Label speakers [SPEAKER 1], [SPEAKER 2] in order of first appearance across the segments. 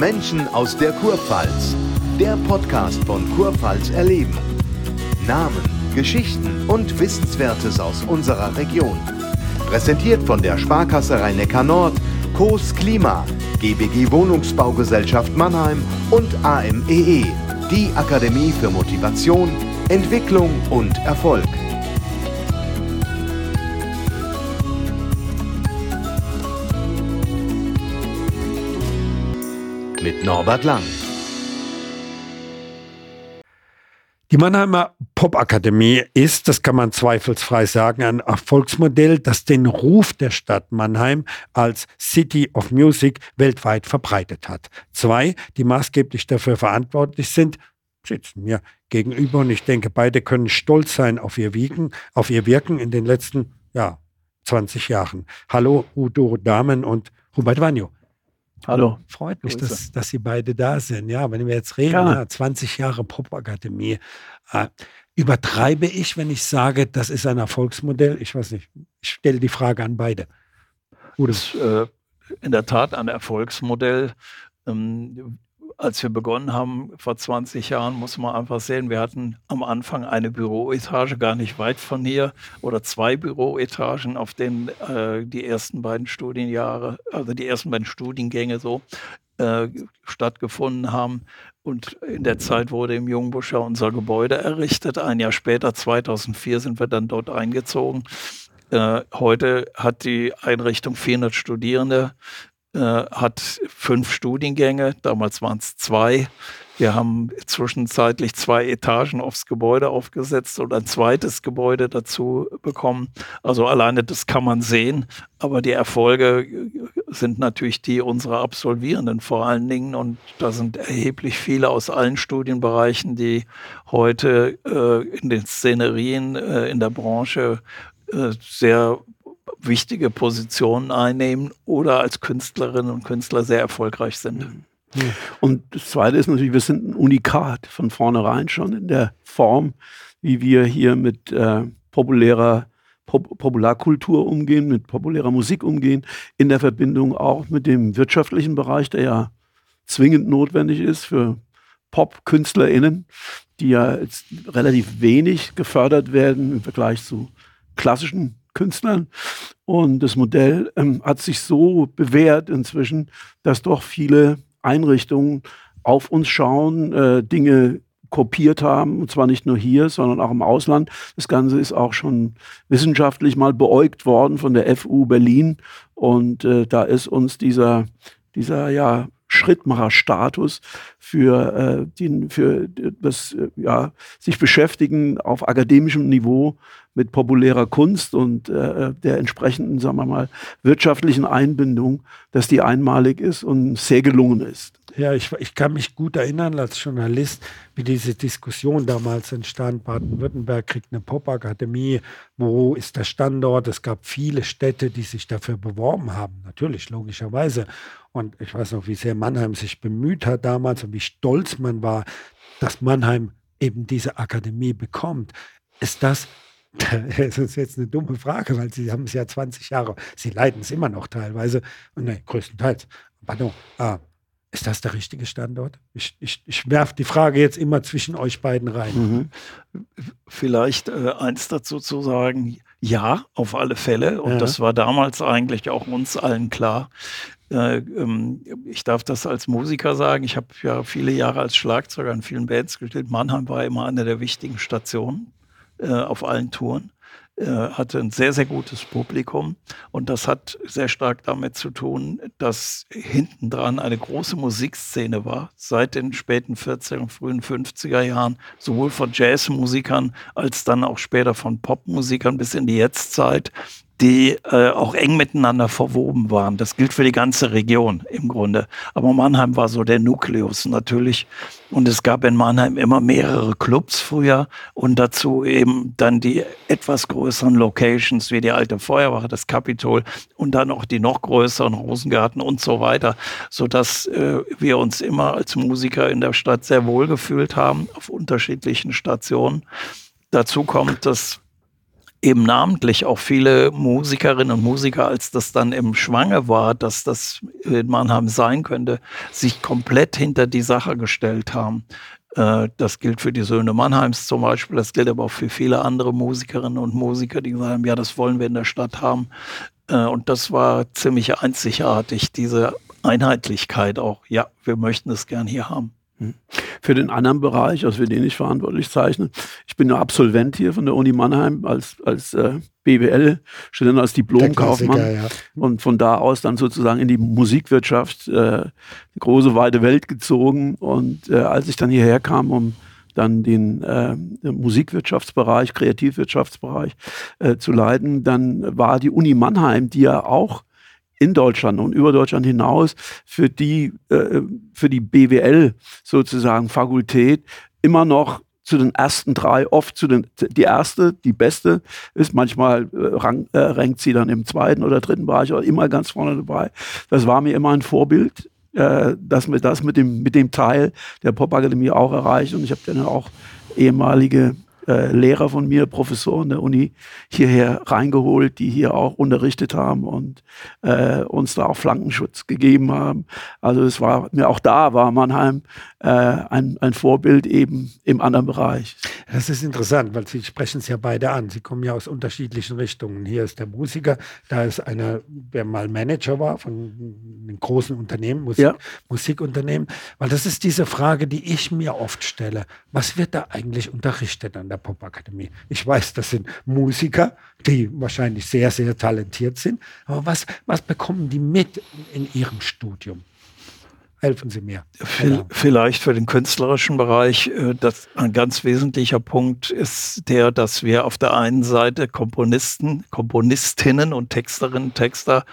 [SPEAKER 1] Menschen aus der Kurpfalz. Der Podcast von Kurpfalz erleben. Namen, Geschichten und Wissenswertes aus unserer Region. Präsentiert von der Sparkasse Rhein-Neckar Nord, Coos Klima, GBG Wohnungsbaugesellschaft Mannheim und AMEE, e, die Akademie für Motivation, Entwicklung und Erfolg. Norbert Lang.
[SPEAKER 2] Die Mannheimer Popakademie ist, das kann man zweifelsfrei sagen, ein Erfolgsmodell, das den Ruf der Stadt Mannheim als City of Music weltweit verbreitet hat. Zwei, die maßgeblich dafür verantwortlich sind, sitzen mir gegenüber und ich denke, beide können stolz sein auf ihr Wiegen, auf ihr Wirken in den letzten, ja, 20 Jahren. Hallo, Udo Damen und Hubert Wanjo. Hallo. Freut mich, dass, dass Sie beide da sind. Ja, wenn wir jetzt reden, ja, 20 Jahre Popakademie. Äh, übertreibe ich, wenn ich sage, das ist ein Erfolgsmodell? Ich weiß nicht. Ich stelle die Frage an beide.
[SPEAKER 3] Das ist äh, in der Tat ein Erfolgsmodell. Ähm, als wir begonnen haben vor 20 Jahren, muss man einfach sehen, wir hatten am Anfang eine Büroetage gar nicht weit von hier oder zwei Büroetagen, auf denen äh, die ersten beiden Studienjahre, also die ersten beiden Studiengänge so äh, stattgefunden haben. Und in der Zeit wurde im Jungbuscher unser Gebäude errichtet. Ein Jahr später, 2004, sind wir dann dort eingezogen. Äh, heute hat die Einrichtung 400 Studierende, äh, hat fünf Studiengänge, damals waren es zwei. Wir haben zwischenzeitlich zwei Etagen aufs Gebäude aufgesetzt und ein zweites Gebäude dazu bekommen. Also alleine das kann man sehen, aber die Erfolge sind natürlich die unserer Absolvierenden vor allen Dingen und da sind erheblich viele aus allen Studienbereichen, die heute äh, in den Szenerien äh, in der Branche äh, sehr wichtige Positionen einnehmen oder als Künstlerinnen und Künstler sehr erfolgreich sind.
[SPEAKER 4] Und das Zweite ist natürlich, wir sind ein Unikat von vornherein schon in der Form, wie wir hier mit äh, populärer Pop Popularkultur umgehen, mit populärer Musik umgehen, in der Verbindung auch mit dem wirtschaftlichen Bereich, der ja zwingend notwendig ist für Pop-KünstlerInnen, die ja jetzt relativ wenig gefördert werden im Vergleich zu klassischen Künstlern. Und das Modell ähm, hat sich so bewährt inzwischen, dass doch viele Einrichtungen auf uns schauen, äh, Dinge kopiert haben, und zwar nicht nur hier, sondern auch im Ausland. Das Ganze ist auch schon wissenschaftlich mal beäugt worden von der FU Berlin. Und äh, da ist uns dieser, dieser ja, Schrittmacherstatus für, äh, die, für das äh, ja, sich beschäftigen auf akademischem Niveau mit populärer Kunst und äh, der entsprechenden, sagen wir mal, wirtschaftlichen Einbindung, dass die einmalig ist und sehr gelungen ist.
[SPEAKER 2] Ja, ich, ich kann mich gut erinnern als Journalist, wie diese Diskussion damals entstand. Baden-Württemberg kriegt eine Popakademie. Wo ist der Standort? Es gab viele Städte, die sich dafür beworben haben. Natürlich, logischerweise. Und ich weiß noch, wie sehr Mannheim sich bemüht hat damals und wie stolz man war, dass Mannheim eben diese Akademie bekommt. Ist das das ist jetzt eine dumme Frage, weil Sie haben es ja 20 Jahre, Sie leiden es immer noch teilweise, nein, größtenteils. Pardon, ah, ist das der richtige Standort? Ich, ich, ich werfe die Frage jetzt immer zwischen euch beiden rein.
[SPEAKER 3] Mhm. Vielleicht äh, eins dazu zu sagen, ja, auf alle Fälle. Und ja. das war damals eigentlich auch uns allen klar. Äh, ähm, ich darf das als Musiker sagen. Ich habe ja viele Jahre als Schlagzeuger in vielen Bands gespielt. Mannheim war immer eine der wichtigen Stationen äh, auf allen Touren. Äh, hatte ein sehr, sehr gutes Publikum. Und das hat sehr stark damit zu tun, dass hinten dran eine große Musikszene war, seit den späten 40er und frühen 50er Jahren, sowohl von Jazzmusikern als dann auch später von Popmusikern bis in die Jetztzeit die äh, auch eng miteinander verwoben waren. Das gilt für die ganze Region im Grunde. Aber Mannheim war so der Nukleus natürlich. Und es gab in Mannheim immer mehrere Clubs früher und dazu eben dann die etwas größeren Locations wie die alte Feuerwache, das Kapitol und dann auch die noch größeren Rosengarten und so weiter, sodass äh, wir uns immer als Musiker in der Stadt sehr wohl gefühlt haben auf unterschiedlichen Stationen. Dazu kommt, dass eben namentlich auch viele Musikerinnen und Musiker, als das dann im Schwange war, dass das in Mannheim sein könnte, sich komplett hinter die Sache gestellt haben. Äh, das gilt für die Söhne Mannheims zum Beispiel, das gilt aber auch für viele andere Musikerinnen und Musiker, die gesagt haben, ja, das wollen wir in der Stadt haben. Äh, und das war ziemlich einzigartig, diese Einheitlichkeit auch. Ja, wir möchten es gern hier haben.
[SPEAKER 4] Für den anderen Bereich, also für den ich verantwortlich zeichne, ich bin nur Absolvent hier von der Uni Mannheim als, als äh, BWL-Student, als Diplomkaufmann ja. und von da aus dann sozusagen in die Musikwirtschaft, äh, die große weite Welt gezogen. Und äh, als ich dann hierher kam, um dann den äh, Musikwirtschaftsbereich, Kreativwirtschaftsbereich äh, zu leiten, dann war die Uni Mannheim, die ja auch in Deutschland und über Deutschland hinaus für die, äh, für die BWL sozusagen Fakultät immer noch zu den ersten drei, oft zu den, die erste, die beste ist. Manchmal äh, rang, äh, rankt sie dann im zweiten oder dritten Bereich, aber immer ganz vorne dabei. Das war mir immer ein Vorbild, äh, dass wir das mit dem, mit dem Teil der Popakademie auch erreicht. Und ich habe dann auch ehemalige äh, Lehrer von mir, Professoren der Uni, hierher reingeholt, die hier auch unterrichtet haben und äh, uns da auch Flankenschutz gegeben haben. Also es war mir auch da war Mannheim äh, ein, ein Vorbild eben im anderen Bereich.
[SPEAKER 2] Das ist interessant, weil Sie sprechen es ja beide an. Sie kommen ja aus unterschiedlichen Richtungen. Hier ist der Musiker, da ist einer, der mal Manager war von einem großen Unternehmen, Musik, ja. Musikunternehmen. Weil das ist diese Frage, die ich mir oft stelle. Was wird da eigentlich unterrichtet an der Popakademie? Ich weiß, das sind Musiker, die wahrscheinlich sehr, sehr talentiert sind. Aber was, was bekommen die mit in ihrem Studium? Helfen Sie mir.
[SPEAKER 3] Vielleicht für den künstlerischen Bereich, äh, das ein ganz wesentlicher Punkt ist der, dass wir auf der einen Seite Komponisten, Komponistinnen und Texterinnen, Texter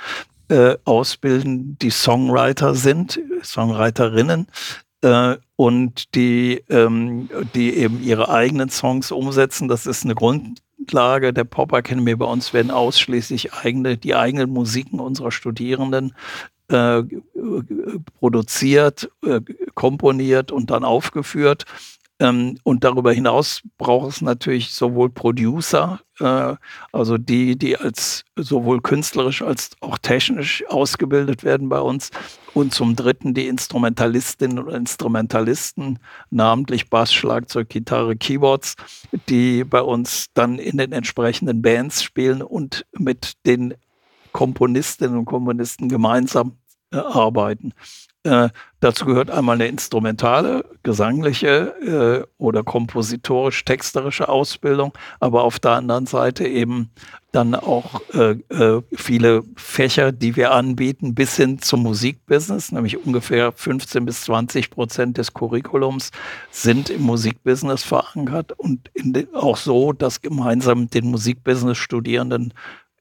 [SPEAKER 3] äh, ausbilden, die Songwriter sind, Songwriterinnen, äh, und die, ähm, die eben ihre eigenen Songs umsetzen. Das ist eine Grundlage der Pop Academy. Bei uns werden ausschließlich eigene, die eigenen Musiken unserer Studierenden äh, produziert, äh, komponiert und dann aufgeführt. Ähm, und darüber hinaus braucht es natürlich sowohl Producer, äh, also die, die als sowohl künstlerisch als auch technisch ausgebildet werden bei uns. Und zum Dritten die Instrumentalistinnen und Instrumentalisten, namentlich Bass, Schlagzeug, Gitarre, Keyboards, die bei uns dann in den entsprechenden Bands spielen und mit den Komponistinnen und Komponisten gemeinsam äh, arbeiten. Äh, dazu gehört einmal eine instrumentale, gesangliche äh, oder kompositorisch-texterische Ausbildung, aber auf der anderen Seite eben dann auch äh, äh, viele Fächer, die wir anbieten, bis hin zum Musikbusiness, nämlich ungefähr 15 bis 20 Prozent des Curriculums sind im Musikbusiness verankert und auch so, dass gemeinsam mit den Musikbusiness-Studierenden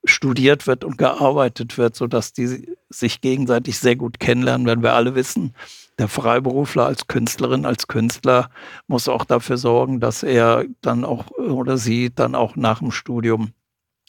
[SPEAKER 3] studiert wird und gearbeitet wird, sodass die sich gegenseitig sehr gut kennenlernen, wenn wir alle wissen, der Freiberufler als Künstlerin, als Künstler muss auch dafür sorgen, dass er dann auch oder sie dann auch nach dem Studium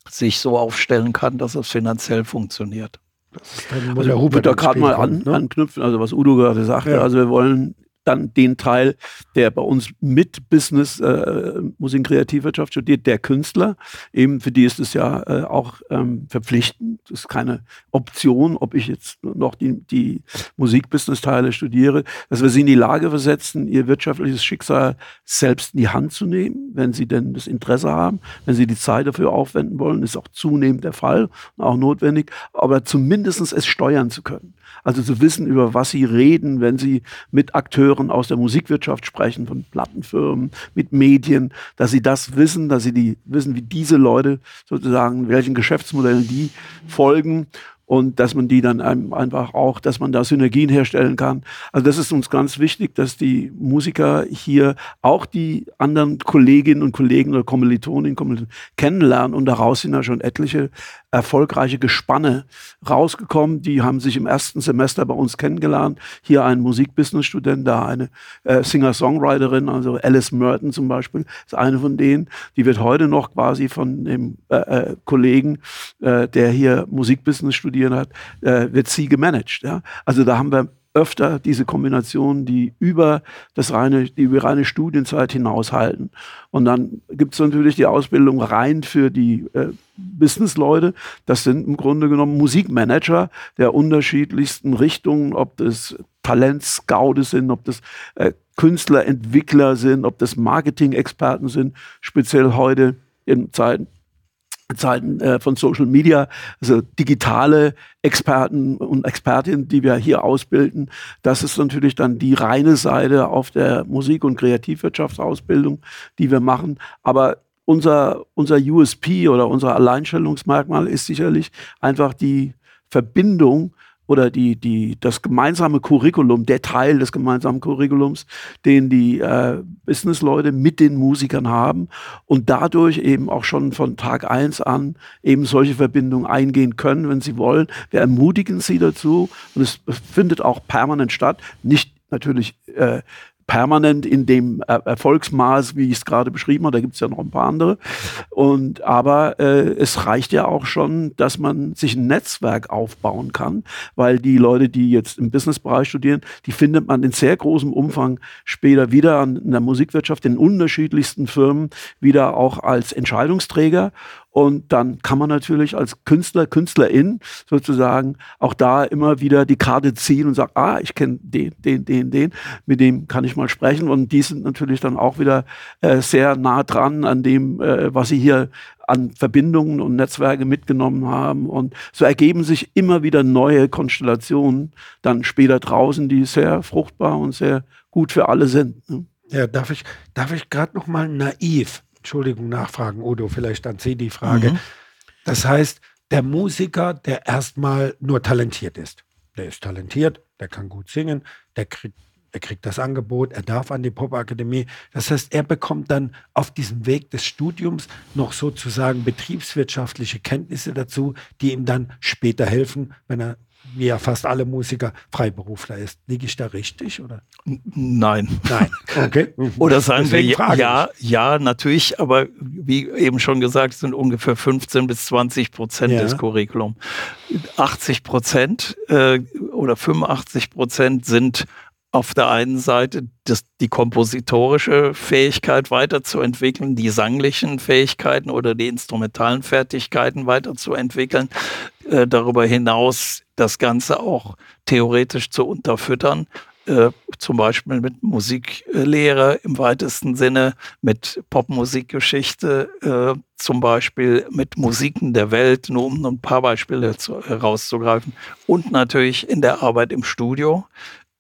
[SPEAKER 3] sich so aufstellen kann, dass es finanziell funktioniert.
[SPEAKER 4] Das ist dann, also, Hubert da gerade mal an, ne? anknüpfen, also was Udo gerade sagte, ja. also wir wollen dann den Teil, der bei uns mit Business, äh, Musik- und Kreativwirtschaft studiert, der Künstler. Eben für die ist es ja äh, auch ähm, verpflichtend. Das ist keine Option, ob ich jetzt noch die, die Musik-Business-Teile studiere, dass wir sie in die Lage versetzen, ihr wirtschaftliches Schicksal selbst in die Hand zu nehmen, wenn sie denn das Interesse haben, wenn sie die Zeit dafür aufwenden wollen, ist auch zunehmend der Fall und auch notwendig, aber zumindest es steuern zu können. Also zu wissen, über was sie reden, wenn sie mit Akteuren aus der Musikwirtschaft sprechen, von Plattenfirmen, mit Medien, dass sie das wissen, dass sie die wissen, wie diese Leute sozusagen, welchen Geschäftsmodellen die folgen und dass man die dann einfach auch, dass man da Synergien herstellen kann. Also das ist uns ganz wichtig, dass die Musiker hier auch die anderen Kolleginnen und Kollegen oder Kommilitoninnen Kommilitonen kennenlernen und daraus sind ja schon etliche erfolgreiche Gespanne rausgekommen. Die haben sich im ersten Semester bei uns kennengelernt. Hier ein Musikbusiness-Student, da eine äh, Singer-Songwriterin, also Alice Merton zum Beispiel, ist eine von denen. Die wird heute noch quasi von dem äh, äh, Kollegen, äh, der hier Musikbusiness studiert hat, äh, wird sie gemanagt. Ja? Also da haben wir öfter diese Kombinationen, die über das reine, die über reine Studienzeit hinaushalten. Und dann gibt es natürlich die Ausbildung rein für die äh, Businessleute. Das sind im Grunde genommen Musikmanager der unterschiedlichsten Richtungen, ob das Talentscoute sind, ob das äh, Künstler, Entwickler sind, ob das Marketing-Experten sind, speziell heute in Zeiten Zeiten äh, von Social Media, also digitale Experten und Expertinnen, die wir hier ausbilden. Das ist natürlich dann die reine Seite auf der Musik- und Kreativwirtschaftsausbildung, die wir machen. Aber unser, unser USP oder unser Alleinstellungsmerkmal ist sicherlich einfach die Verbindung oder die, die, das gemeinsame Curriculum, der Teil des gemeinsamen Curriculums, den die äh, Businessleute mit den Musikern haben und dadurch eben auch schon von Tag eins an eben solche Verbindungen eingehen können, wenn sie wollen. Wir ermutigen sie dazu und es findet auch permanent statt. Nicht natürlich äh, permanent in dem Erfolgsmaß, wie ich es gerade beschrieben habe. Da gibt es ja noch ein paar andere. Und aber äh, es reicht ja auch schon, dass man sich ein Netzwerk aufbauen kann, weil die Leute, die jetzt im Businessbereich studieren, die findet man in sehr großem Umfang später wieder an, in der Musikwirtschaft, in unterschiedlichsten Firmen, wieder auch als Entscheidungsträger. Und dann kann man natürlich als Künstler, Künstlerin sozusagen auch da immer wieder die Karte ziehen und sagen, ah, ich kenne den, den, den, den, mit dem kann ich mal sprechen. Und die sind natürlich dann auch wieder äh, sehr nah dran an dem, äh, was sie hier an Verbindungen und Netzwerke mitgenommen haben. Und so ergeben sich immer wieder neue Konstellationen dann später draußen, die sehr fruchtbar und sehr gut für alle sind. Ne?
[SPEAKER 2] Ja, darf ich, darf ich gerade noch mal naiv Entschuldigung, nachfragen, Udo, vielleicht an Sie die Frage. Mhm. Das heißt, der Musiker, der erstmal nur talentiert ist, der ist talentiert, der kann gut singen, der kriegt, der kriegt das Angebot, er darf an die Popakademie. Das heißt, er bekommt dann auf diesem Weg des Studiums noch sozusagen betriebswirtschaftliche Kenntnisse dazu, die ihm dann später helfen, wenn er wie ja fast alle Musiker, Freiberufler ist. Liege ich da richtig? Oder?
[SPEAKER 3] Nein.
[SPEAKER 2] Nein.
[SPEAKER 3] Okay. oder sagen wir ja, ja, natürlich, aber wie eben schon gesagt, sind ungefähr 15 bis 20 Prozent ja. des Curriculum. 80 Prozent äh, oder 85 Prozent sind auf der einen Seite das, die kompositorische Fähigkeit weiterzuentwickeln, die sanglichen Fähigkeiten oder die instrumentalen Fertigkeiten weiterzuentwickeln, äh, darüber hinaus das Ganze auch theoretisch zu unterfüttern, äh, zum Beispiel mit Musiklehre im weitesten Sinne, mit Popmusikgeschichte, äh, zum Beispiel mit Musiken der Welt, nur um ein paar Beispiele zu, herauszugreifen, und natürlich in der Arbeit im Studio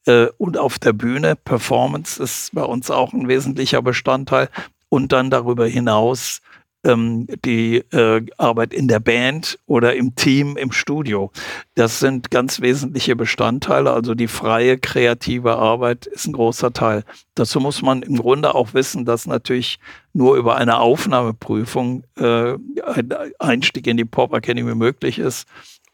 [SPEAKER 3] äh, und auf der Bühne. Performance ist bei uns auch ein wesentlicher Bestandteil. Und dann darüber hinaus ähm, die äh, Arbeit in der Band oder im Team, im Studio. Das sind ganz wesentliche Bestandteile. Also die freie, kreative Arbeit ist ein großer Teil. Dazu muss man im Grunde auch wissen, dass natürlich nur über eine Aufnahmeprüfung äh, ein Einstieg in die Pop Academy möglich ist.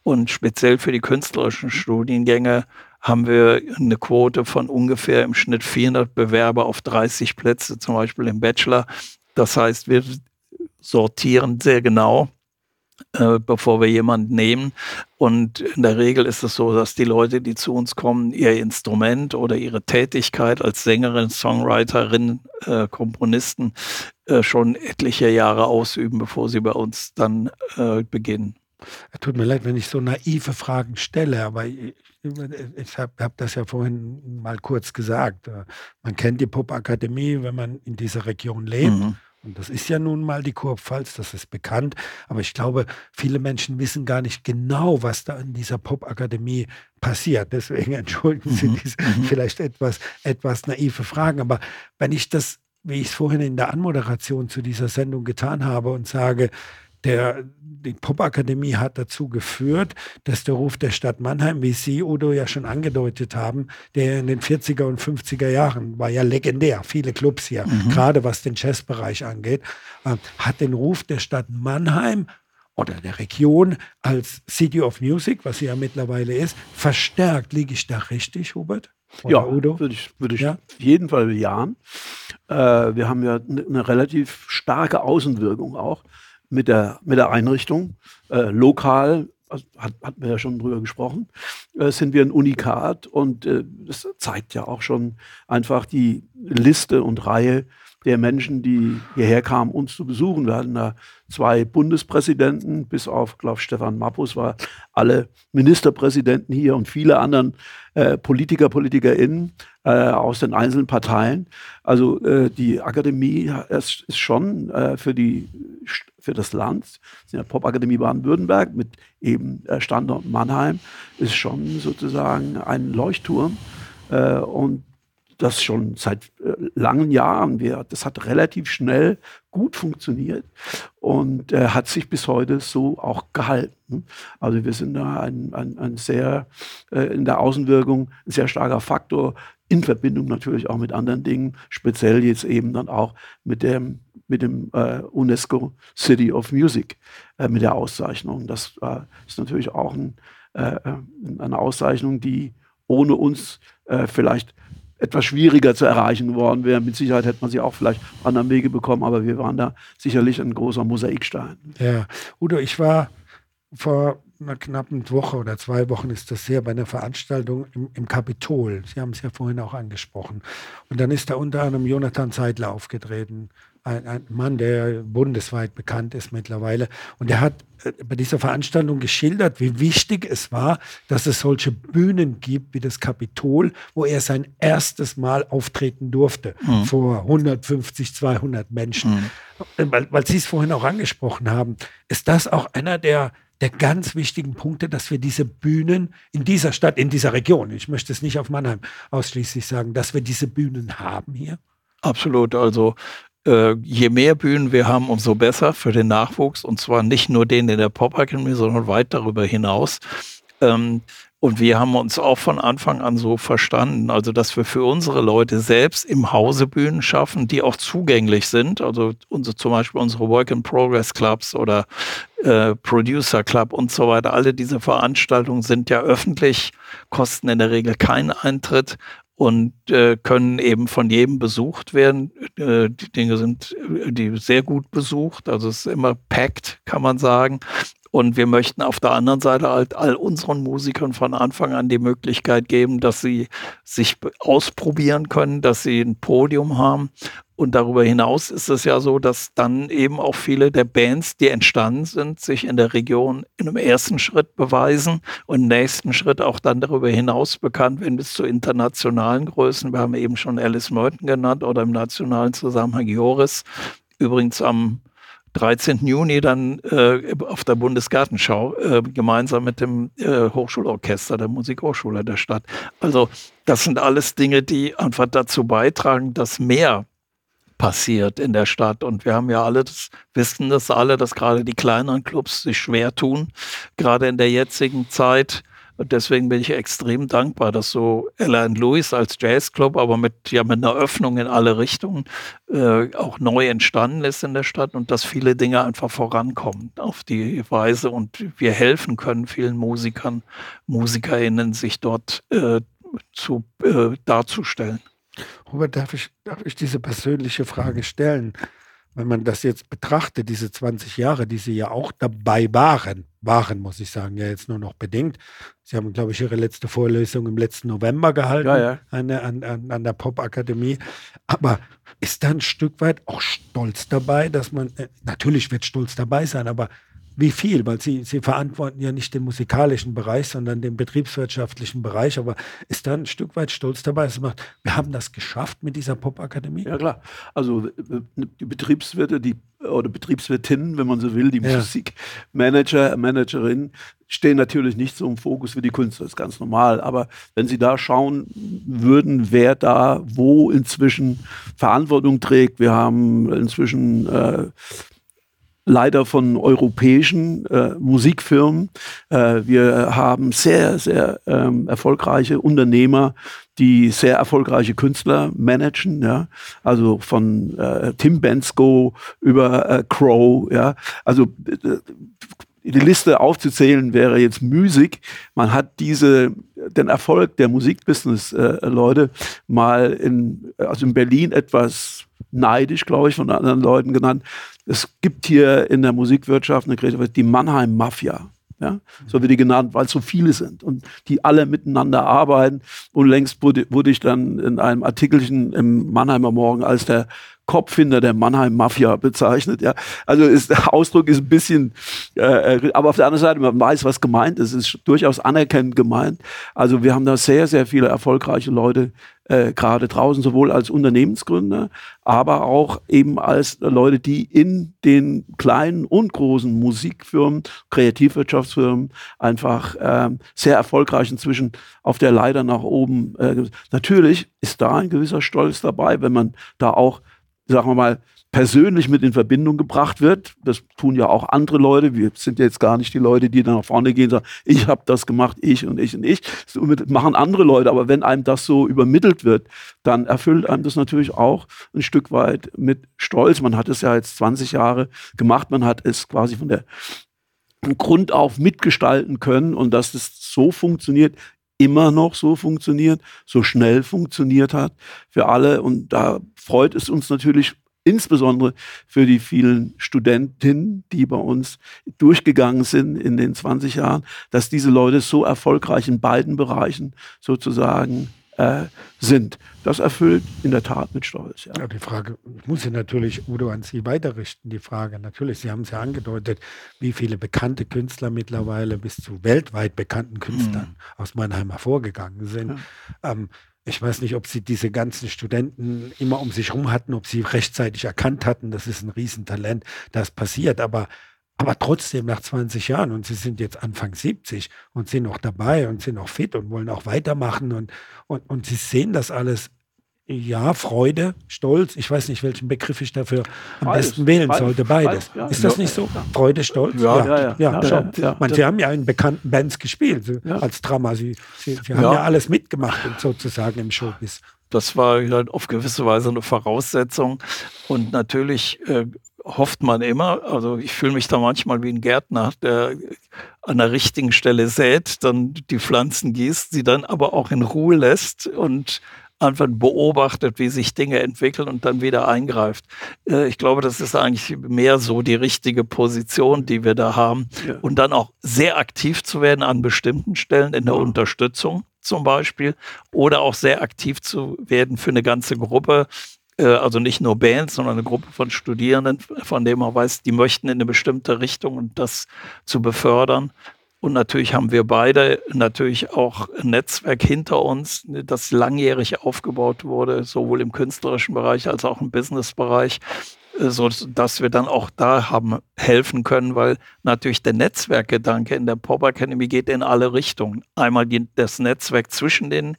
[SPEAKER 3] Und speziell für die künstlerischen Studiengänge haben wir eine Quote von ungefähr im Schnitt 400 Bewerber auf 30 Plätze, zum Beispiel im Bachelor. Das heißt, wir sortieren sehr genau, äh, bevor wir jemanden nehmen. Und in der Regel ist es so, dass die Leute, die zu uns kommen, ihr Instrument oder ihre Tätigkeit als Sängerin, Songwriterin, äh, Komponisten äh, schon etliche Jahre ausüben, bevor sie bei uns dann äh, beginnen.
[SPEAKER 2] Tut mir leid, wenn ich so naive Fragen stelle, aber ich habe hab das ja vorhin mal kurz gesagt. Man kennt die Popakademie, wenn man in dieser Region lebt. Mhm. Und das ist ja nun mal die Kurpfalz, das ist bekannt. Aber ich glaube, viele Menschen wissen gar nicht genau, was da in dieser Popakademie passiert. Deswegen entschuldigen Sie mhm. diese mhm. vielleicht etwas, etwas naive Fragen. Aber wenn ich das, wie ich es vorhin in der Anmoderation zu dieser Sendung getan habe und sage, der, die Popakademie hat dazu geführt, dass der Ruf der Stadt Mannheim, wie Sie, Udo, ja schon angedeutet haben, der in den 40er und 50er Jahren war ja legendär, viele Clubs hier, mhm. gerade was den Jazzbereich angeht, äh, hat den Ruf der Stadt Mannheim oder der Region als City of Music, was sie ja mittlerweile ist, verstärkt. Liege ich da richtig, Hubert?
[SPEAKER 4] Oder ja, Udo? würde ich, würd ich ja? auf jeden Fall bejahen. Äh, wir haben ja eine ne relativ starke Außenwirkung auch mit der, mit der Einrichtung, äh, lokal, also hat, hatten wir ja schon drüber gesprochen, äh, sind wir ein Unikat und äh, das zeigt ja auch schon einfach die Liste und Reihe der Menschen, die hierher kamen, uns zu besuchen. Wir hatten da zwei Bundespräsidenten, bis auf, glaube Stefan Mappus war alle Ministerpräsidenten hier und viele anderen äh, Politiker, PolitikerInnen äh, aus den einzelnen Parteien. Also äh, die Akademie ist, ist schon äh, für, die, für das Land, ja Popakademie Baden-Württemberg mit eben äh, Standort Mannheim, ist schon sozusagen ein Leuchtturm. Äh, und das schon seit äh, langen Jahren. Wir, das hat relativ schnell gut funktioniert und äh, hat sich bis heute so auch gehalten. Also wir sind da ein, ein, ein sehr äh, in der Außenwirkung ein sehr starker Faktor in Verbindung natürlich auch mit anderen Dingen, speziell jetzt eben dann auch mit dem mit dem äh, UNESCO City of Music äh, mit der Auszeichnung. Das äh, ist natürlich auch ein, eine Auszeichnung, die ohne uns vielleicht etwas schwieriger zu erreichen worden wäre. Mit Sicherheit hätte man sie auch vielleicht auf anderen Wege bekommen, aber wir waren da sicherlich ein großer Mosaikstein.
[SPEAKER 2] Ja, Udo, ich war vor einer knappen Woche oder zwei Wochen ist das her bei einer Veranstaltung im, im Kapitol. Sie haben es ja vorhin auch angesprochen. Und dann ist da unter anderem Jonathan Zeitler aufgetreten, ein, ein, Mann, der bundesweit bekannt ist mittlerweile. Und er hat äh, bei dieser Veranstaltung geschildert, wie wichtig es war, dass es solche Bühnen gibt wie das Kapitol, wo er sein erstes Mal auftreten durfte mhm. vor 150, 200 Menschen. Mhm. Äh, weil, weil Sie es vorhin auch angesprochen haben, ist das auch einer der der ganz wichtigen Punkte, dass wir diese Bühnen in dieser Stadt, in dieser Region, ich möchte es nicht auf Mannheim ausschließlich sagen, dass wir diese Bühnen haben hier?
[SPEAKER 3] Absolut. Also äh, je mehr Bühnen wir haben, umso besser für den Nachwuchs. Und zwar nicht nur den in der Pop-Akademie, sondern weit darüber hinaus. Ähm, und wir haben uns auch von Anfang an so verstanden, also dass wir für unsere Leute selbst im Hause Bühnen schaffen, die auch zugänglich sind. Also unsere, zum Beispiel unsere Work in Progress Clubs oder äh, Producer Club und so weiter. Alle diese Veranstaltungen sind ja öffentlich, kosten in der Regel keinen Eintritt und äh, können eben von jedem besucht werden. Äh, die Dinge sind äh, die sehr gut besucht, also es ist immer packed, kann man sagen. Und wir möchten auf der anderen Seite halt all unseren Musikern von Anfang an die Möglichkeit geben, dass sie sich ausprobieren können, dass sie ein Podium haben und darüber hinaus ist es ja so, dass dann eben auch viele der Bands, die entstanden sind, sich in der Region in einem ersten Schritt beweisen und im nächsten Schritt auch dann darüber hinaus bekannt werden bis zu internationalen Größen. Wir haben eben schon Alice Merton genannt oder im nationalen Zusammenhang Joris. Übrigens am 13. Juni dann äh, auf der Bundesgartenschau äh, gemeinsam mit dem äh, Hochschulorchester der Musikhochschule der Stadt. Also das sind alles Dinge, die einfach dazu beitragen, dass mehr passiert in der Stadt. Und wir haben ja alle das, wissen das alle, dass gerade die kleineren Clubs sich schwer tun, gerade in der jetzigen Zeit. Und deswegen bin ich extrem dankbar, dass so Ella Louis als Jazzclub, aber mit, ja, mit einer Öffnung in alle Richtungen äh, auch neu entstanden ist in der Stadt und dass viele Dinge einfach vorankommen auf die Weise und wir helfen können vielen Musikern, MusikerInnen, sich dort äh, zu, äh, darzustellen.
[SPEAKER 2] Robert, darf ich, darf ich diese persönliche Frage stellen? Wenn man das jetzt betrachtet, diese 20 Jahre, die Sie ja auch dabei waren, waren, muss ich sagen, ja jetzt nur noch bedingt. Sie haben, glaube ich, Ihre letzte Vorlesung im letzten November gehalten ja, ja. An, an, an, der Popakademie. Aber ist da ein Stück weit auch Stolz dabei, dass man, äh, natürlich wird Stolz dabei sein, aber wie viel? Weil Sie, Sie verantworten ja nicht den musikalischen Bereich, sondern den betriebswirtschaftlichen Bereich. Aber ist da ein Stück weit Stolz dabei, dass man macht, wir haben das geschafft mit dieser Popakademie?
[SPEAKER 4] Ja, klar. Also die Betriebswirte, die oder Betriebswirtinnen, wenn man so will, die ja. Musikmanager, Managerinnen, stehen natürlich nicht so im Fokus wie die Künstler, das ist ganz normal. Aber wenn Sie da schauen würden, wer da wo inzwischen Verantwortung trägt, wir haben inzwischen äh, leider von europäischen äh, Musikfirmen. Äh, wir haben sehr, sehr ähm, erfolgreiche Unternehmer, die sehr erfolgreiche Künstler managen, ja, also von äh, Tim Bensko über äh, Crow, ja, also äh, die Liste aufzuzählen wäre jetzt müßig. Man hat diese, den Erfolg der Musikbusiness-Leute äh, mal in, also in Berlin etwas neidisch, glaube ich, von anderen Leuten genannt. Es gibt hier in der Musikwirtschaft eine Kreativität, die Mannheim-Mafia. Ja? So wird die genannt, weil es so viele sind und die alle miteinander arbeiten. Und längst wurde, wurde ich dann in einem Artikelchen im Mannheimer Morgen als der Kopf der Mannheim-Mafia bezeichnet. Ja. Also ist, der Ausdruck ist ein bisschen, äh, äh, aber auf der anderen Seite, man weiß, was gemeint ist. Es ist durchaus anerkennend gemeint. Also wir haben da sehr, sehr viele erfolgreiche Leute äh, gerade draußen, sowohl als Unternehmensgründer, aber auch eben als Leute, die in den kleinen und großen Musikfirmen, Kreativwirtschaftsfirmen einfach äh, sehr erfolgreich inzwischen auf der Leiter nach oben. Äh, natürlich ist da ein gewisser Stolz dabei, wenn man da auch sagen wir mal, persönlich mit in Verbindung gebracht wird. Das tun ja auch andere Leute. Wir sind jetzt gar nicht die Leute, die dann nach vorne gehen und sagen, ich habe das gemacht, ich und ich und ich. Das machen andere Leute. Aber wenn einem das so übermittelt wird, dann erfüllt einem das natürlich auch ein Stück weit mit Stolz. Man hat es ja jetzt 20 Jahre gemacht. Man hat es quasi von der Grund auf mitgestalten können und dass es so funktioniert, immer noch so funktioniert, so schnell funktioniert hat für alle. Und da freut es uns natürlich insbesondere für die vielen Studentinnen, die bei uns durchgegangen sind in den 20 Jahren, dass diese Leute so erfolgreich in beiden Bereichen sozusagen äh, sind. Das erfüllt in der Tat mit Stolz.
[SPEAKER 2] Ja. ja die Frage, ich muss sie natürlich, Udo, an Sie weiterrichten, die Frage. Natürlich, Sie haben es ja angedeutet, wie viele bekannte Künstler mittlerweile bis zu weltweit bekannten Künstlern mhm. aus Mannheim hervorgegangen sind. Ja. Ähm, ich weiß nicht, ob sie diese ganzen Studenten immer um sich herum hatten, ob sie rechtzeitig erkannt hatten, das ist ein Riesentalent, das passiert, aber aber trotzdem nach 20 Jahren und sie sind jetzt Anfang 70 und sind noch dabei und sind noch fit und wollen auch weitermachen und, und, und sie sehen das alles. Ja, Freude, Stolz, ich weiß nicht, welchen Begriff ich dafür am beides, besten wählen beides, sollte. Beides. Ja, ist das nicht so? Freude, Stolz?
[SPEAKER 4] Ja, ja, ja. ja,
[SPEAKER 2] ja, Man, sie haben ja in bekannten Bands gespielt als Drama. Sie, sie, sie haben ja. alles mitgemacht sozusagen im Showbiz.
[SPEAKER 3] Das war auf gewisse Weise eine Voraussetzung. Und natürlich äh, hofft man immer, also ich fühle mich da manchmal wie ein Gärtner, der an der richtigen Stelle sät, dann die Pflanzen gießt, sie dann aber auch in Ruhe lässt und einfach beobachtet, wie sich Dinge entwickeln und dann wieder eingreift. Äh, ich glaube, das ist eigentlich mehr so die richtige Position, die wir da haben. Ja. Und dann auch sehr aktiv zu werden an bestimmten Stellen in der ja. Unterstützung zum Beispiel oder auch sehr aktiv zu werden für eine ganze Gruppe also nicht nur Bands, sondern eine Gruppe von Studierenden, von denen man weiß, die möchten in eine bestimmte Richtung und das zu befördern. Und natürlich haben wir beide natürlich auch ein Netzwerk hinter uns, das langjährig aufgebaut wurde, sowohl im künstlerischen Bereich als auch im Businessbereich, äh, so dass wir dann auch da haben helfen können, weil natürlich der Netzwerkgedanke in der Pop Academy geht in alle Richtungen. Einmal das Netzwerk zwischen den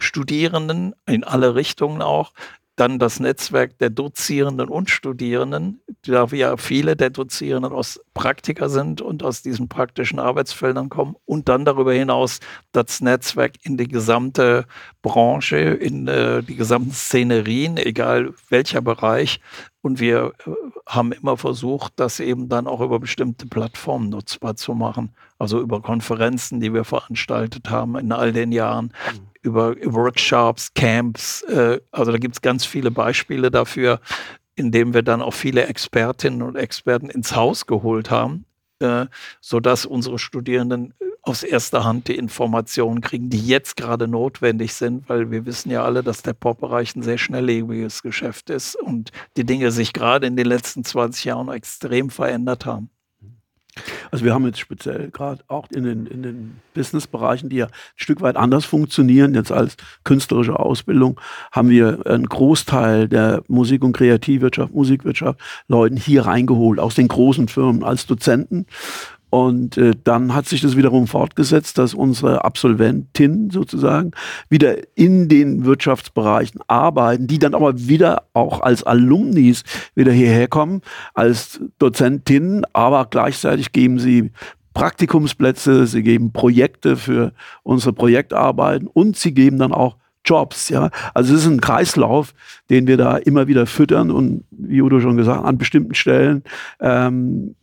[SPEAKER 3] Studierenden in alle Richtungen auch, dann das Netzwerk der Dozierenden und Studierenden, da wir viele der Dozierenden aus Praktika sind und aus diesen praktischen Arbeitsfeldern kommen. Und dann darüber hinaus das Netzwerk in die gesamte Branche, in äh, die gesamten Szenerien, egal welcher Bereich. Und wir äh, haben immer versucht, das eben dann auch über bestimmte Plattformen nutzbar zu machen. Also über Konferenzen, die wir veranstaltet haben in all den Jahren, mhm über Workshops, Camps. Äh, also da gibt es ganz viele Beispiele dafür, indem wir dann auch viele Expertinnen und Experten ins Haus geholt haben, äh, sodass unsere Studierenden aus erster Hand die Informationen kriegen, die jetzt gerade notwendig sind, weil wir wissen ja alle, dass der Pop-Bereich ein sehr schnelllebiges Geschäft ist und die Dinge sich gerade in den letzten 20 Jahren extrem verändert haben.
[SPEAKER 4] Also wir haben jetzt speziell gerade auch in den, in den Businessbereichen, die ja ein Stück weit anders funktionieren, jetzt als künstlerische Ausbildung, haben wir einen Großteil der Musik- und Kreativwirtschaft, Musikwirtschaft Leuten hier reingeholt, aus den großen Firmen als Dozenten und äh, dann hat sich das wiederum fortgesetzt, dass unsere Absolventinnen sozusagen wieder in den Wirtschaftsbereichen arbeiten, die dann aber wieder auch als Alumnis wieder hierher kommen, als Dozentinnen, aber gleichzeitig geben sie Praktikumsplätze, sie geben Projekte für unsere Projektarbeiten und sie geben dann auch Jobs. Ja? Also es ist ein Kreislauf, den wir da immer wieder füttern und wie Udo schon gesagt, an bestimmten Stellen ähm,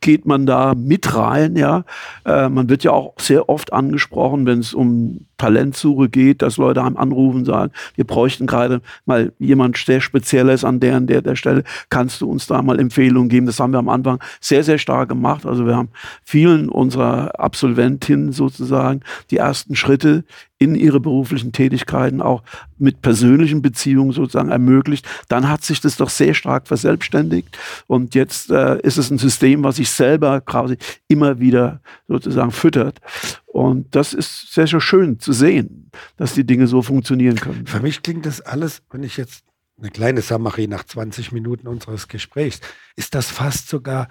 [SPEAKER 4] geht man da mit rein. Ja? Äh, man wird ja auch sehr oft angesprochen, wenn es um Talentsuche geht, dass Leute einem anrufen sagen, wir bräuchten gerade mal jemand sehr Spezielles an der und der, der Stelle. Kannst du uns da mal Empfehlungen geben? Das haben wir am Anfang sehr, sehr stark gemacht. Also wir haben vielen unserer Absolventinnen sozusagen die ersten Schritte in ihre beruflichen Tätigkeiten auch mit persönlichen Beziehungen sozusagen ermöglicht, dann hat sich das doch sehr stark verselbstständigt. Und jetzt äh, ist es ein System, was sich selber quasi immer wieder sozusagen füttert. Und das ist sehr, sehr schön zu sehen, dass die Dinge so funktionieren können.
[SPEAKER 2] Für mich klingt das alles, wenn ich jetzt eine kleine Summary nach 20 Minuten unseres Gesprächs, ist das fast sogar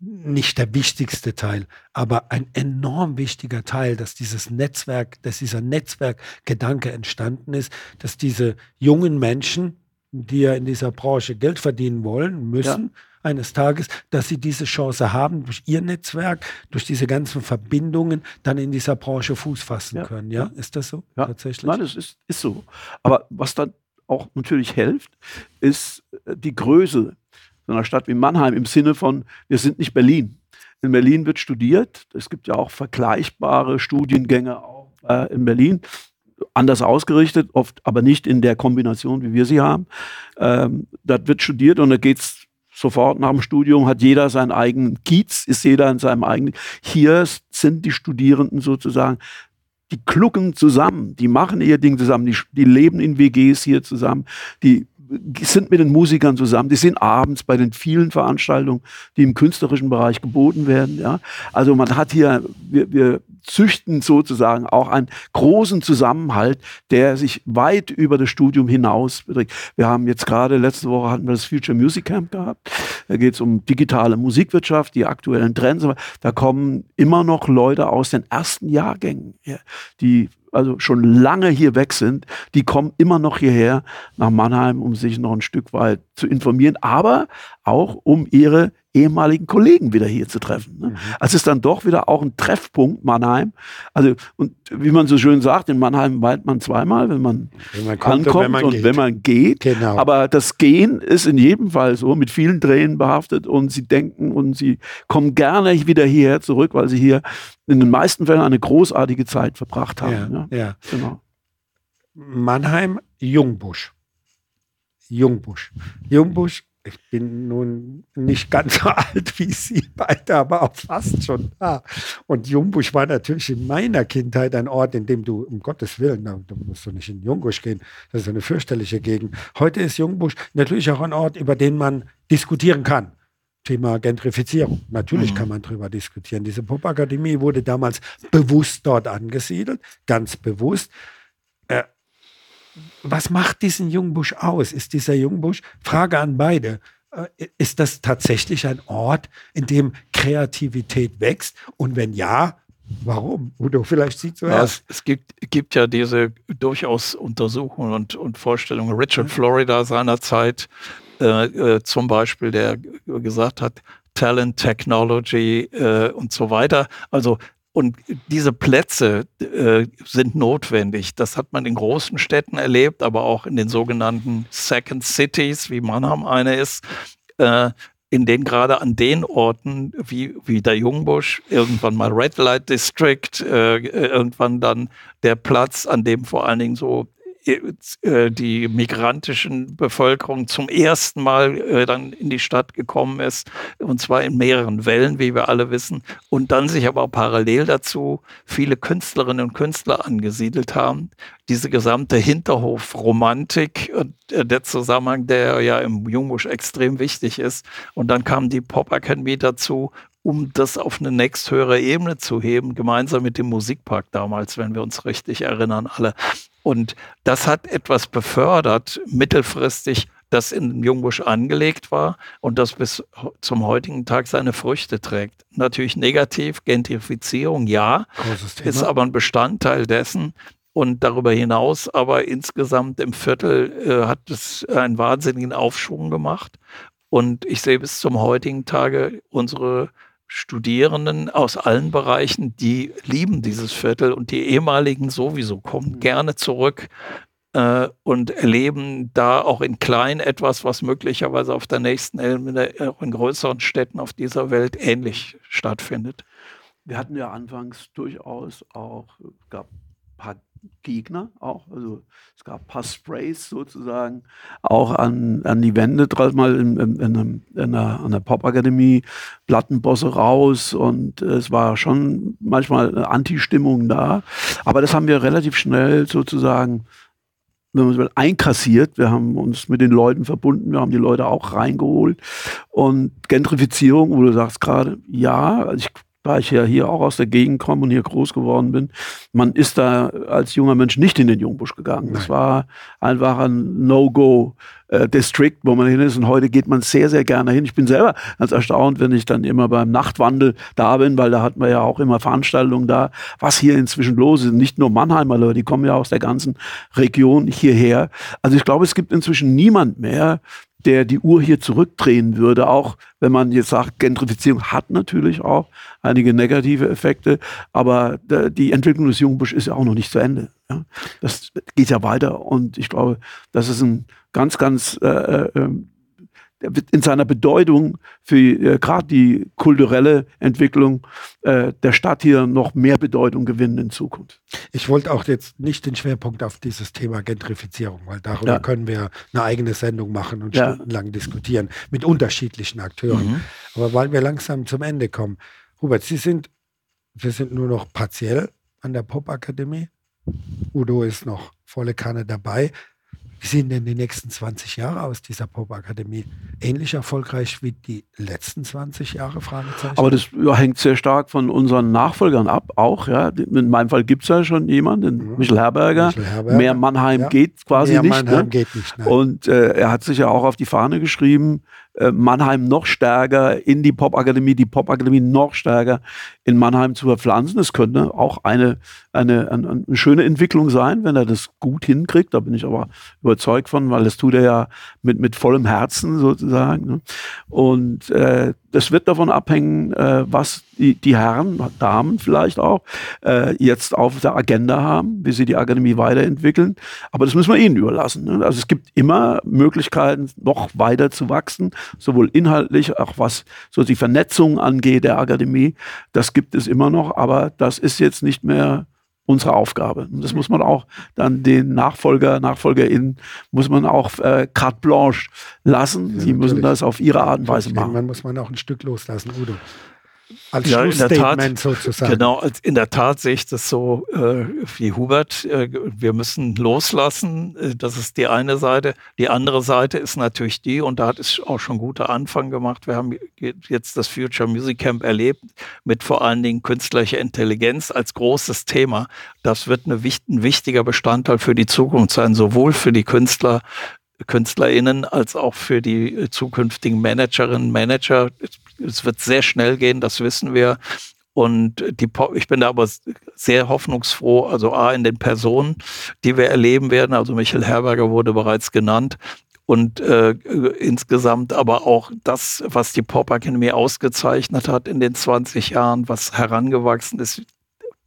[SPEAKER 2] nicht der wichtigste Teil, aber ein enorm wichtiger Teil, dass dieses Netzwerk, dass dieser Netzwerkgedanke entstanden ist, dass diese jungen Menschen, die ja in dieser Branche Geld verdienen wollen, müssen, ja. Eines Tages, dass sie diese Chance haben, durch ihr Netzwerk, durch diese ganzen Verbindungen, dann in dieser Branche Fuß fassen ja. können. Ja? Ist das so
[SPEAKER 4] ja. tatsächlich? Nein, das ist, ist so. Aber was dann auch natürlich hilft, ist äh, die Größe so einer Stadt wie Mannheim im Sinne von, wir sind nicht Berlin. In Berlin wird studiert. Es gibt ja auch vergleichbare Studiengänge auch äh, in Berlin. Anders ausgerichtet, oft aber nicht in der Kombination, wie wir sie haben. Ähm, das wird studiert und da geht es sofort nach dem Studium, hat jeder seinen eigenen Kiez, ist jeder in seinem eigenen. Hier sind die Studierenden sozusagen die klucken zusammen, die machen ihr Ding zusammen, die, die leben in WGs hier zusammen, die sind mit den Musikern zusammen, die sind abends bei den vielen Veranstaltungen, die im künstlerischen Bereich geboten werden. Ja. Also man hat hier, wir, wir züchten sozusagen auch einen großen Zusammenhalt, der sich weit über das Studium hinaus beträgt. Wir haben jetzt gerade, letzte Woche hatten wir das Future Music Camp gehabt. Da geht es um digitale Musikwirtschaft, die aktuellen Trends. Da kommen immer noch Leute aus den ersten Jahrgängen, die also schon lange hier weg sind, die kommen immer noch hierher nach Mannheim, um sich noch ein Stück weit zu informieren, aber auch um ihre ehemaligen Kollegen wieder hier zu treffen. Ne? Mhm. Also ist dann doch wieder auch ein Treffpunkt Mannheim. Also und wie man so schön sagt, in Mannheim weint man zweimal, wenn man, wenn man kommt ankommt und wenn man und geht. Wenn man geht. Genau. Aber das Gehen ist in jedem Fall so mit vielen Tränen behaftet und sie denken und sie kommen gerne wieder hierher zurück, weil sie hier in den meisten Fällen eine großartige Zeit verbracht haben.
[SPEAKER 2] Ja, ja. ja. Genau. Mannheim, Jungbusch. Jungbusch. Jungbusch ich bin nun nicht ganz so alt wie Sie beide, aber auch fast schon da. Und Jungbusch war natürlich in meiner Kindheit ein Ort, in dem du, um Gottes Willen, da musst du nicht in Jungbusch gehen, das ist eine fürchterliche Gegend. Heute ist Jungbusch natürlich auch ein Ort, über den man diskutieren kann. Thema Gentrifizierung. Natürlich mhm. kann man darüber diskutieren. Diese Popakademie wurde damals bewusst dort angesiedelt, ganz bewusst. Was macht diesen Jungbusch aus? Ist dieser Jungbusch, Frage an beide, äh, ist das tatsächlich ein Ort, in dem Kreativität wächst? Und wenn ja, warum? Udo, vielleicht sieht
[SPEAKER 3] so ja, es, es gibt, gibt, ja diese durchaus Untersuchungen und, und Vorstellungen. Richard Florida seinerzeit äh, äh, zum Beispiel, der gesagt hat, Talent, Technology äh, und so weiter. Also und diese Plätze äh, sind notwendig. Das hat man in großen Städten erlebt, aber auch in den sogenannten Second Cities, wie Mannheim eine ist, äh, in denen gerade an den Orten wie, wie der Jungbusch, irgendwann mal Red Light District, äh, irgendwann dann der Platz, an dem vor allen Dingen so die migrantischen Bevölkerung zum ersten Mal äh, dann in die Stadt gekommen ist, und zwar in mehreren Wellen, wie wir alle wissen, und dann sich aber auch parallel dazu viele Künstlerinnen und Künstler angesiedelt haben. Diese gesamte Hinterhofromantik äh, der Zusammenhang, der ja im Jungbusch extrem wichtig ist. Und dann kam die Pop Academy dazu um das auf eine nächsthöhere Ebene zu heben, gemeinsam mit dem Musikpark damals, wenn wir uns richtig erinnern, alle. Und das hat etwas befördert, mittelfristig, das in Jungbusch angelegt war und das bis zum heutigen Tag seine Früchte trägt. Natürlich negativ, Gentrifizierung, ja, ist aber ein Bestandteil dessen. Und darüber hinaus aber insgesamt im Viertel äh, hat es einen wahnsinnigen Aufschwung gemacht. Und ich sehe bis zum heutigen Tage unsere Studierenden aus allen Bereichen, die lieben dieses Viertel und die ehemaligen sowieso kommen mhm. gerne zurück äh, und erleben da auch in klein etwas, was möglicherweise auf der nächsten Ebene, auch in größeren Städten auf dieser Welt ähnlich stattfindet.
[SPEAKER 4] Wir hatten ja anfangs durchaus auch, gab ein paar Gegner auch. Also es gab ein paar Sprays sozusagen auch an, an die Wände, mal in, in, in, in der, an der Popakademie, Plattenbosse raus und es war schon manchmal eine Anti-Stimmung da. Aber das haben wir relativ schnell sozusagen wenn man so einkassiert. Wir haben uns mit den Leuten verbunden, wir haben die Leute auch reingeholt. Und Gentrifizierung, wo du sagst gerade, ja, also ich da ich ja hier auch aus der Gegend komme und hier groß geworden bin, man ist da als junger Mensch nicht in den Jungbusch gegangen. Das war einfach ein No-Go. Äh, District, wo man hin ist. Und heute geht man sehr, sehr gerne hin. Ich bin selber ganz erstaunt, wenn ich dann immer beim Nachtwandel da bin, weil da hat man ja auch immer Veranstaltungen da, was hier inzwischen los ist. Nicht nur Mannheimer Leute, die kommen ja aus der ganzen Region hierher. Also ich glaube, es gibt inzwischen niemand mehr, der die Uhr hier zurückdrehen würde, auch wenn man jetzt sagt, Gentrifizierung hat natürlich auch einige negative Effekte, aber die Entwicklung des Jungbusch ist ja auch noch nicht zu Ende. Das geht ja weiter und ich glaube, das ist ein ganz, ganz äh, äh, ähm, in seiner Bedeutung für äh, gerade die kulturelle Entwicklung äh, der Stadt hier noch mehr Bedeutung gewinnen in Zukunft.
[SPEAKER 2] Ich wollte auch jetzt nicht den Schwerpunkt auf dieses Thema Gentrifizierung, weil darüber ja. können wir eine eigene Sendung machen und ja. stundenlang diskutieren mit unterschiedlichen Akteuren. Mhm. Aber weil wir langsam zum Ende kommen, Hubert, Sie sind, wir sind nur noch partiell an der Popakademie. Udo ist noch volle Kanne dabei. Wie sehen denn die nächsten 20 Jahre aus dieser Popakademie? Ähnlich erfolgreich wie die letzten 20 Jahre? Fragezeichen?
[SPEAKER 4] Aber das ja, hängt sehr stark von unseren Nachfolgern ab, auch. Ja. In meinem Fall gibt es ja schon jemanden, den ja. Michel, Herberger. Michel Herberger. Mehr Mannheim ja. geht quasi Mehr nicht. Mannheim ne? geht nicht. Nein. Und äh, er hat sich ja auch auf die Fahne geschrieben, äh, Mannheim noch stärker in die Popakademie, die Popakademie noch stärker in Mannheim zu verpflanzen. Es könnte auch eine, eine, eine, eine, schöne Entwicklung sein, wenn er das gut hinkriegt. Da bin ich aber überzeugt von, weil das tut er ja mit, mit vollem Herzen sozusagen. Ne? Und äh, das wird davon abhängen, äh, was die, die Herren, Damen vielleicht auch, äh, jetzt auf der Agenda haben, wie sie die Akademie weiterentwickeln. Aber das müssen wir ihnen überlassen. Ne? Also es gibt immer Möglichkeiten, noch weiter zu wachsen, sowohl inhaltlich, auch was so die Vernetzung angeht der Akademie. Das gibt es immer noch, aber das ist jetzt nicht mehr unsere Aufgabe. Und das muss man auch dann den Nachfolger, NachfolgerInnen, muss man auch äh, carte blanche lassen. Ja, Sie müssen das auf ihre Art und Weise machen.
[SPEAKER 2] Irgendwann muss man auch ein Stück loslassen, Udo
[SPEAKER 3] als ja, Schlussstatement sozusagen. Genau, in der Tat sehe ich das so äh, wie Hubert. Äh, wir müssen loslassen. Äh, das ist die eine Seite. Die andere Seite ist natürlich die, und da hat es auch schon guter Anfang gemacht. Wir haben jetzt das Future Music Camp erlebt mit vor allen Dingen künstlicher Intelligenz als großes Thema. Das wird eine, ein wichtiger Bestandteil für die Zukunft sein, sowohl für die Künstler KünstlerInnen als auch für die äh, zukünftigen Managerinnen, Manager. Es wird sehr schnell gehen, das wissen wir. Und die, ich bin da aber sehr hoffnungsfroh, also A, in den Personen, die wir erleben werden. Also Michael Herberger wurde bereits genannt. Und äh, insgesamt aber auch das, was die Pop Academy ausgezeichnet hat in den 20 Jahren, was herangewachsen ist,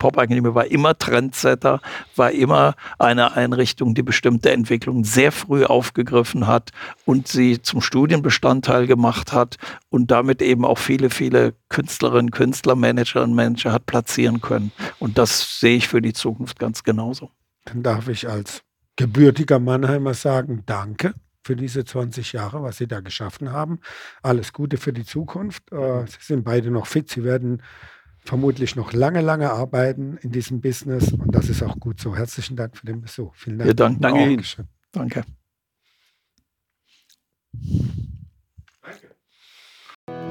[SPEAKER 3] Pop-Akademie war immer Trendsetter, war immer eine Einrichtung, die bestimmte Entwicklungen sehr früh aufgegriffen hat und sie zum Studienbestandteil gemacht hat und damit eben auch viele, viele Künstlerinnen, Künstler, Managerinnen Manager hat platzieren können. Und das sehe ich für die Zukunft ganz genauso.
[SPEAKER 2] Dann darf ich als gebürtiger Mannheimer sagen, danke für diese 20 Jahre, was Sie da geschaffen haben. Alles Gute für die Zukunft. Äh, Sie sind beide noch fit. Sie werden vermutlich noch lange, lange arbeiten in diesem Business und das ist auch gut so. Herzlichen Dank für den Besuch. Vielen Dank.
[SPEAKER 3] Wir danken Danke Ihnen. Danke.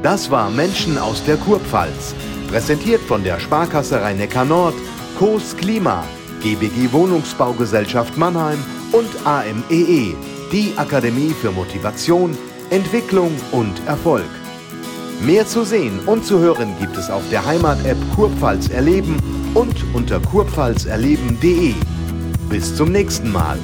[SPEAKER 1] Das war Menschen aus der Kurpfalz. Präsentiert von der Sparkasse Rhein-Neckar Nord, Coos Klima, GBG Wohnungsbaugesellschaft Mannheim und AMEE, e, die Akademie für Motivation, Entwicklung und Erfolg. Mehr zu sehen und zu hören gibt es auf der Heimat-App Kurpfalz erleben und unter kurpfalzerleben.de. Bis zum nächsten Mal.